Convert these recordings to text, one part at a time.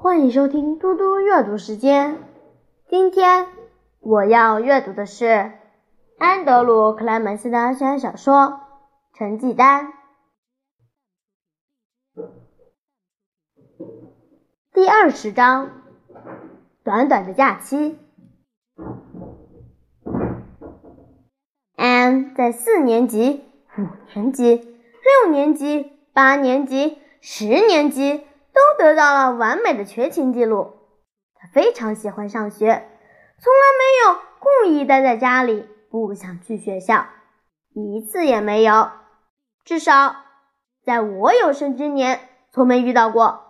欢迎收听嘟嘟阅读时间。今天我要阅读的是安德鲁·克莱门斯的悬疑小说《成绩单》第二十章：短短的假期。安在四年级、五年级、六年级、八年级、十年级。都得到了完美的全勤记录。他非常喜欢上学，从来没有故意待在家里不想去学校，一次也没有。至少在我有生之年，从没遇到过。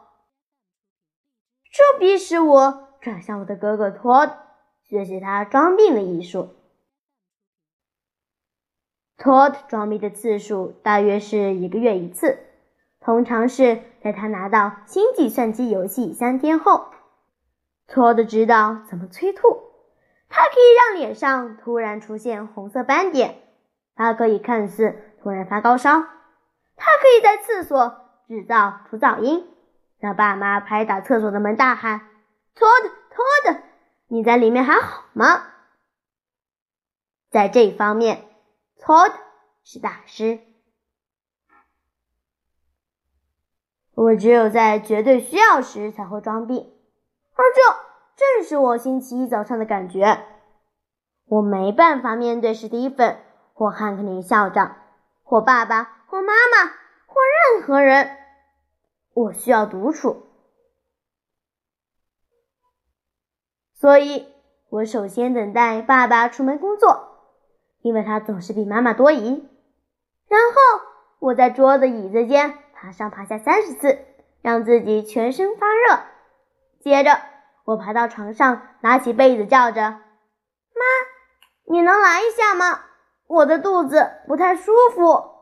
这逼使我转向我的哥哥托德，学习他装病的艺术。托德装病的次数大约是一个月一次。通常是在他拿到新计算机游戏三天后，托德知道怎么催吐。他可以让脸上突然出现红色斑点，他可以看似突然发高烧，他可以在厕所制造出噪音，让爸妈拍打厕所的门，大喊：“托德，托德，你在里面还好吗？”在这方面，托德是大师。我只有在绝对需要时才会装病，而这正是我星期一早上的感觉。我没办法面对史蒂芬或汉克林校长或爸爸或妈妈或任何人，我需要独处。所以我首先等待爸爸出门工作，因为他总是比妈妈多疑。然后我在桌子椅子间。爬上爬下三十次，让自己全身发热。接着，我爬到床上，拿起被子，叫着：“妈，你能来一下吗？我的肚子不太舒服。”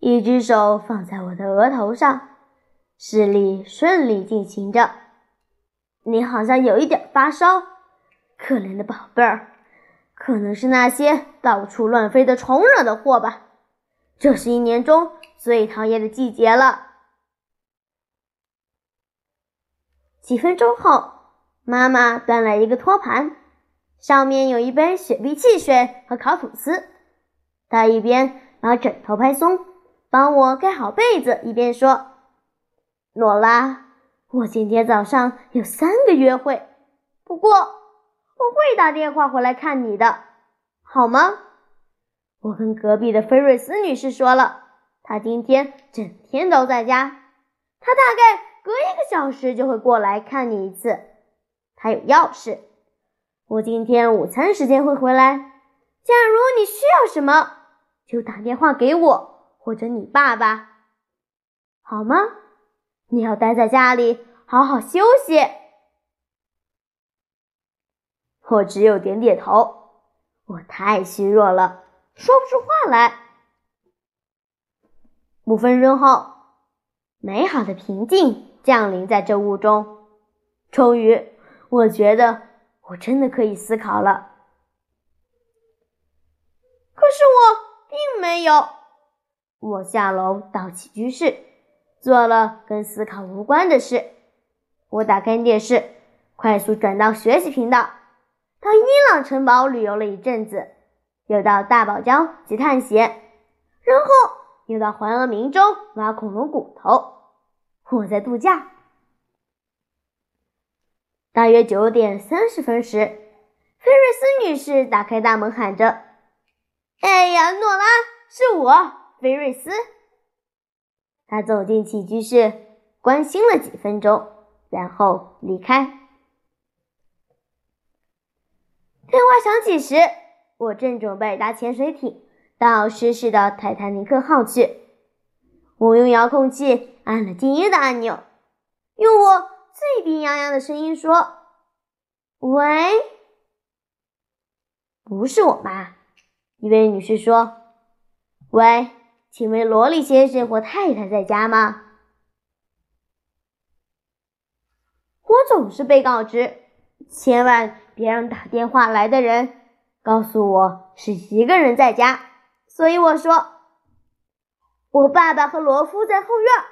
一只手放在我的额头上，视力顺利进行着。你好像有一点发烧，可怜的宝贝儿，可能是那些到处乱飞的虫惹的祸吧。这是一年中。最讨厌的季节了。几分钟后，妈妈端来一个托盘，上面有一杯雪碧汽水和烤吐司。她一边把枕头拍松，帮我盖好被子，一边说：“诺拉，我今天早上有三个约会，不过我会打电话回来看你的，好吗？”我跟隔壁的菲瑞斯女士说了。她今天整天都在家，她大概隔一个小时就会过来看你一次。她有钥匙。我今天午餐时间会回来。假如你需要什么，就打电话给我或者你爸爸，好吗？你要待在家里好好休息。我只有点点头。我太虚弱了，说不出话来。五分钟后，美好的平静降临在这屋中。终于，我觉得我真的可以思考了。可是我并没有。我下楼到起居室，做了跟思考无关的事。我打开电视，快速转到学习频道。到伊朗城堡旅游了一阵子，又到大堡礁去探险，然后。又到怀俄明州挖恐龙骨头，我在度假。大约九点三十分时，菲瑞斯女士打开大门，喊着：“哎呀，诺拉，是我，菲瑞斯。”她走进起居室，关心了几分钟，然后离开。电话响起时，我正准备搭潜水艇。到失事的泰坦尼克号去。我用遥控器按了静音的按钮，用我最冰洋洋的声音说：“喂，不是我妈。”一位女士说：“喂，请问罗莉先生或太太在家吗？”我总是被告知，千万别让打电话来的人告诉我是一个人在家。所以我说，我爸爸和罗夫在后院。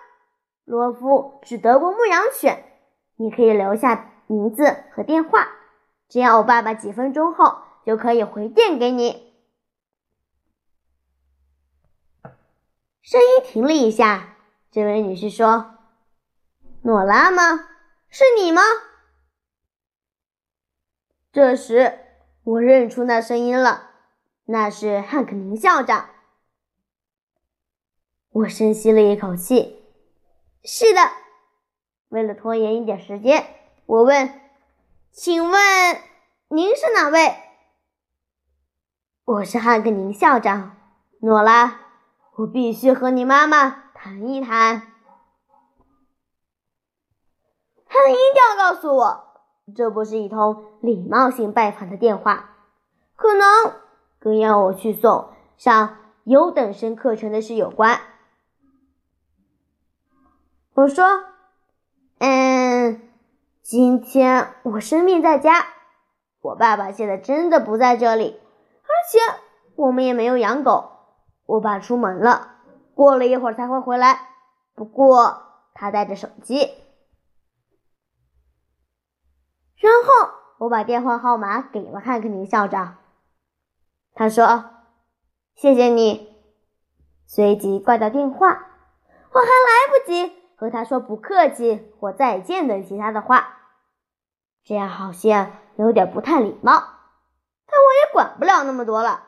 罗夫是德国牧羊犬，你可以留下名字和电话，这样我爸爸几分钟后就可以回电给你。”声音停了一下，这位女士说：“诺拉吗？是你吗？”这时，我认出那声音了，那是汉克宁校长。我深吸了一口气。是的，为了拖延一点时间，我问：“请问您是哪位？”我是汉克宁校长，诺拉。我必须和你妈妈谈一谈。他的音调告诉我。这不是一通礼貌性拜访的电话，可能跟要我去送上优等生课程的事有关。我说：“嗯，今天我生病在家，我爸爸现在真的不在这里，而且我们也没有养狗。我爸出门了，过了一会儿才会回来。不过他带着手机。”然后我把电话号码给了汉克林校长，他说：“谢谢你。”随即挂掉电话。我还来不及和他说不客气或再见等其他的话，这样好像有点不太礼貌。但我也管不了那么多了，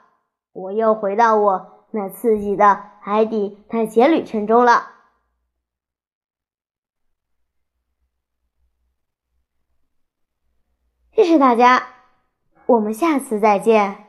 我又回到我那刺激的海底探险旅程中了。谢谢大家，我们下次再见。